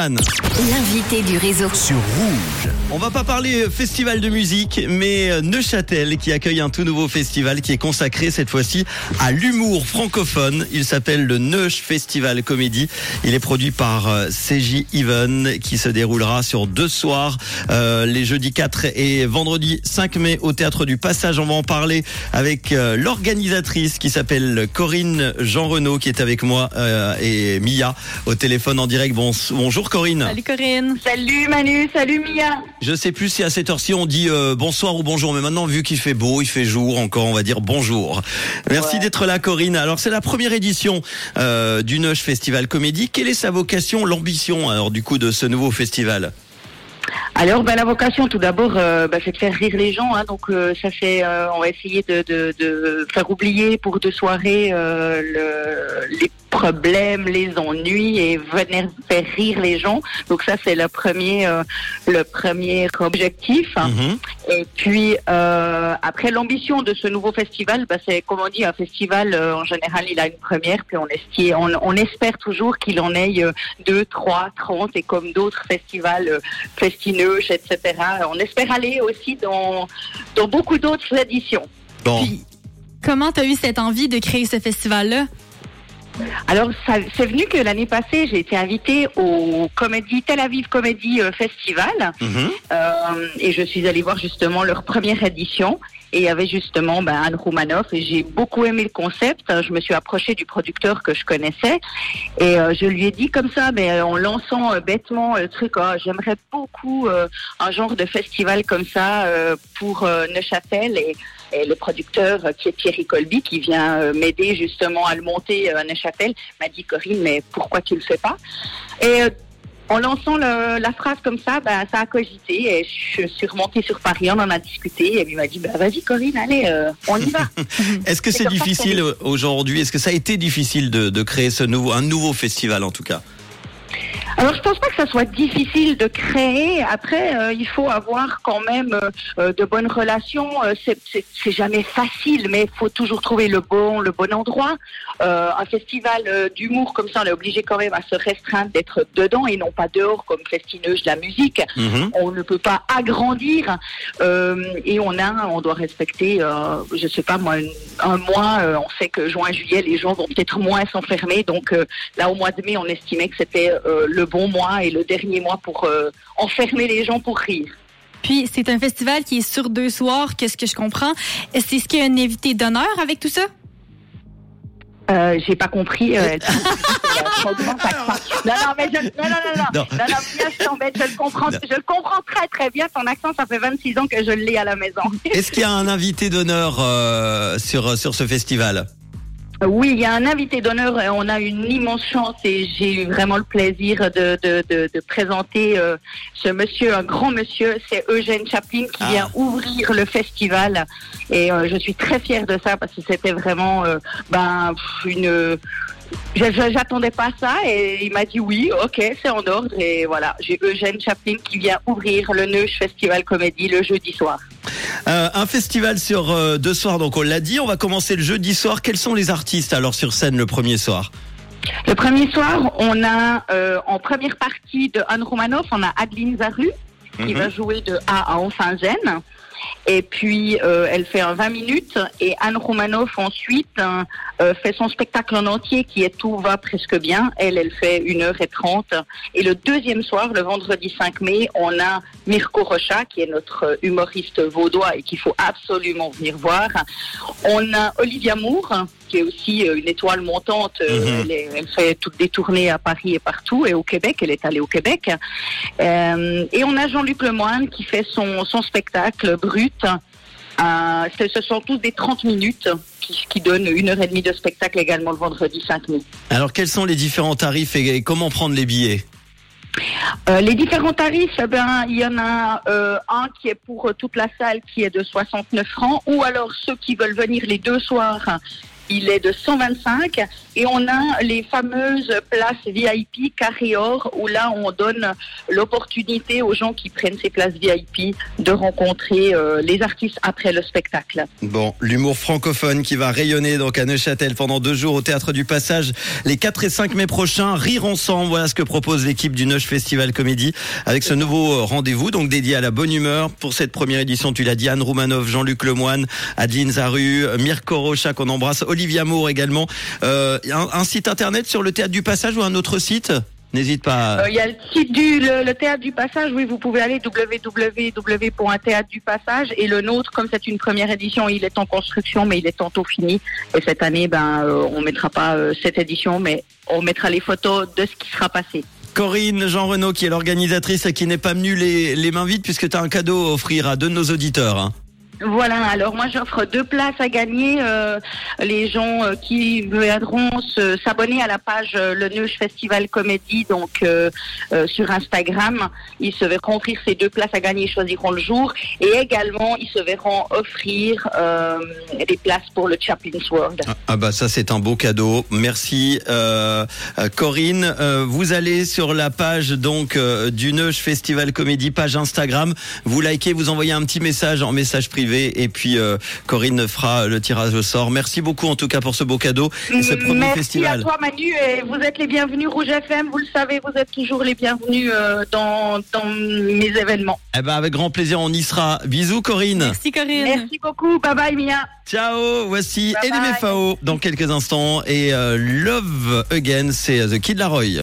L'invité du réseau. sur Rouge. On va pas parler euh, festival de musique, mais euh, Neuchâtel qui accueille un tout nouveau festival qui est consacré cette fois-ci à l'humour francophone. Il s'appelle le Neuch Festival Comédie. Il est produit par euh, CJ Even qui se déroulera sur deux soirs, euh, les jeudis 4 et vendredi 5 mai au théâtre du Passage. On va en parler avec euh, l'organisatrice qui s'appelle Corinne Jean Renaud qui est avec moi euh, et Mia au téléphone en direct. Bon, bonjour Corinne. Salut Corinne. Salut Manu, salut Mia. Je sais plus si à cette heure-ci on dit euh, bonsoir ou bonjour, mais maintenant vu qu'il fait beau, il fait jour encore, on va dire bonjour. Merci Ouais. d'être là Corinne. Alors c'est la première édition euh, du Neuch Festival Comédie. Quelle est sa vocation, l'ambition alors du coup de ce nouveau festival? Alors ben, la vocation tout d'abord euh, ben, c'est de faire rire les gens, hein, donc euh, ça fait euh, on va essayer de, faire oublier pour deux soirées le, les problèmes, les ennuis et venir faire rire les gens. Donc ça c'est le premier le premier objectif. Mhm. Et puis euh, après l'ambition de ce nouveau festival, bah, c'est comme on dit un festival euh, en général il a une première, puis on, esti- on, on espère toujours qu'il en ait euh, deux, trois, trente et comme d'autres festivals euh, festineuches, etc. On espère aller aussi dans dans beaucoup d'autres éditions. Bon, Puis, comment t'as eu cette envie de créer ce festival-là? Alors, c'est venu que l'année passée, j'ai été invitée au Comédie Tel Aviv Comedy euh, Festival. Mhm. Euh, et je suis allée voir justement leur première édition. Et il y avait justement ben, Anne Roumanoff et j'ai beaucoup aimé le concept. Je me suis approchée du producteur que je connaissais et euh, je lui ai dit comme ça, mais en lançant euh, bêtement le truc, Ah, j'aimerais beaucoup un genre de festival comme ça pour Neuchâtel et, et le producteur euh, qui est Thierry Colby qui vient euh, m'aider justement à le monter euh, à Neuchâtel m'a dit Corinne, mais pourquoi tu le fais pas? Et en lançant le- la phrase comme ça, ben, ça a cogité et je suis remontée sur Paris, on en a discuté et lui m'a dit, ben, vas-y Corinne, allez, euh, on y va. Est-ce que C'est difficile aujourd'hui? Est-ce que ça a été difficile de, de créer ce nouveau un nouveau festival en tout cas? Alors je pense pas que ça soit difficile de créer. Après, euh, il faut avoir quand même euh, euh, de bonnes relations. C'est- jamais facile, mais il faut toujours trouver le bon, le bon endroit. Euh, un festival d'humour comme ça, on est obligé quand même à se restreindre d'être dedans et non pas dehors comme festineuse de la musique. Mhm. On ne peut pas agrandir et on a, on doit respecter, je sais pas moi, une- un mois. on sait que juin, juillet, les gens vont peut-être moins s'enfermer. Donc là, au mois de mai, on estimait que c'était le bon mois et le dernier mois pour euh, enfermer les gens pour rire. Puis, c'est un festival qui est sur deux soirs, qu'est-ce que je comprends? Est-ce est-ce qu'il y a un invité d'honneur avec tout ça? Euh, j'ai pas compris. Euh, non, non, mais je, non, non, non, non, Non. non, non, Mia, je t'embête, je le comprends, je le comprends très, très bien. Ton accent, ça fait 26 ans que je l'ai à la maison. Est-ce qu'il y a un invité d'honneur euh, sur sur ce festival? Oui, il y a un invité d'honneur. et On a une immense chance et j'ai eu vraiment le plaisir de, de, de, de présenter euh, ce monsieur, un grand monsieur. C'est Eugène Chaplin qui Ah. vient ouvrir le festival et euh, je suis très fière de ça parce que c'était vraiment euh, ben une. J'attendais pas ça et il m'a dit oui, ok, c'est en ordre et voilà. J'ai Eugène Chaplin qui vient ouvrir le Neuch Festival Comédie le jeudi soir. Euh, un festival sur euh, deux soirs, donc on l'a dit. On va commencer le jeudi soir. Quels sont les artistes alors sur scène le premier soir? Le premier soir, on a euh, en première partie de Anne Romanoff, on a Adeline Zaru qui Mhm. va jouer de A à Enfin-Gêne. Et puis, euh, elle fait un 20 minutes. Et Anne Romanoff, ensuite, hein, euh, fait son spectacle en entier qui est Tout va presque bien. Elle, elle fait 1h30. Et le deuxième soir, le vendredi 5 mai, on a Mirko Rocha, qui est notre euh, humoriste vaudois et qu'il faut absolument venir voir. On a Olivia Moore, qui est aussi euh, une étoile montante. Euh, Mhm. elle, est- elle fait toutes des tournées à Paris et partout, et au Québec. Elle est allée au Québec. Euh, et on a Jean-Luc Lemoine qui fait son, son spectacle brut. Euh, ce sont tous des 30 minutes qui, qui donnent une heure et demie de spectacle également le vendredi 5 mai. Alors quels sont les différents tarifs et, et comment prendre les billets? Euh, les différents tarifs, eh ben, il y en a euh, un qui est pour toute la salle qui est de 69 francs, ou alors ceux qui veulent venir les deux soirs il est de 125 et on a les fameuses places VIP carré or où là on donne l'opportunité aux gens qui prennent ces places VIP de rencontrer euh, les artistes après le spectacle. Bon, l'humour francophone qui va rayonner donc à Neuchâtel pendant deux jours au Théâtre du Passage les 4 et 5 mai prochains. Rire ensemble, voilà ce que propose l'équipe du Neuch Festival Comédie avec ce nouveau rendez-vous donc dédié à la bonne humeur pour cette première édition. Tu l'as dit, Anne Roumanoff, Jean-Luc Lemoine, Adeline Zaru, Mirko Rocha qu'on embrasse, Olivia Moore également. Euh, un, un site internet sur le Théâtre du Passage ou un autre site? N'hésite pas. Euh, Il y a le site du le, le théâtre du passage. Oui, vous pouvez aller www.théâtre du passage et le nôtre, comme c'est une première édition, il est en construction, mais il est tantôt fini. Et cette année, ben, euh, on mettra pas euh, cette édition, mais on mettra les photos de ce qui sera passé. Corinne Jean Renaud qui est l'organisatrice et qui n'est pas venue les, les mains vides puisque tu as un cadeau à offrir à deux de nos auditeurs. hein. Voilà, alors moi j'offre deux places à gagner. Euh, les gens euh, qui viendront s'abonner à la page euh, Le Neuch Festival Comédie, donc sur Instagram, ils se verront offrir ces deux places à gagner, ils choisiront le jour. Et également, ils se verront offrir des places pour le Chaplin's World. Ah, Ah bah ça c'est un beau cadeau. Merci Corinne. Vous allez sur la page donc du Neuch Festival Comédie, page Instagram. Vous likez, vous envoyez un petit message en message privé et puis euh, Corinne fera le tirage au sort. Merci beaucoup en tout cas pour ce beau cadeau et ce premier Merci festival. à toi Manu et vous êtes les bienvenus Rouge FM, vous le savez, vous êtes toujours les bienvenus euh, dans, dans mes événements. Eh ben avec grand plaisir on y sera. Bisous Corinne. Merci, Corinne. Merci beaucoup, bye bye Mia. Ciao. Voici bye. LMFAO dans quelques instants et euh, Love Again c'est The Kid Laroi.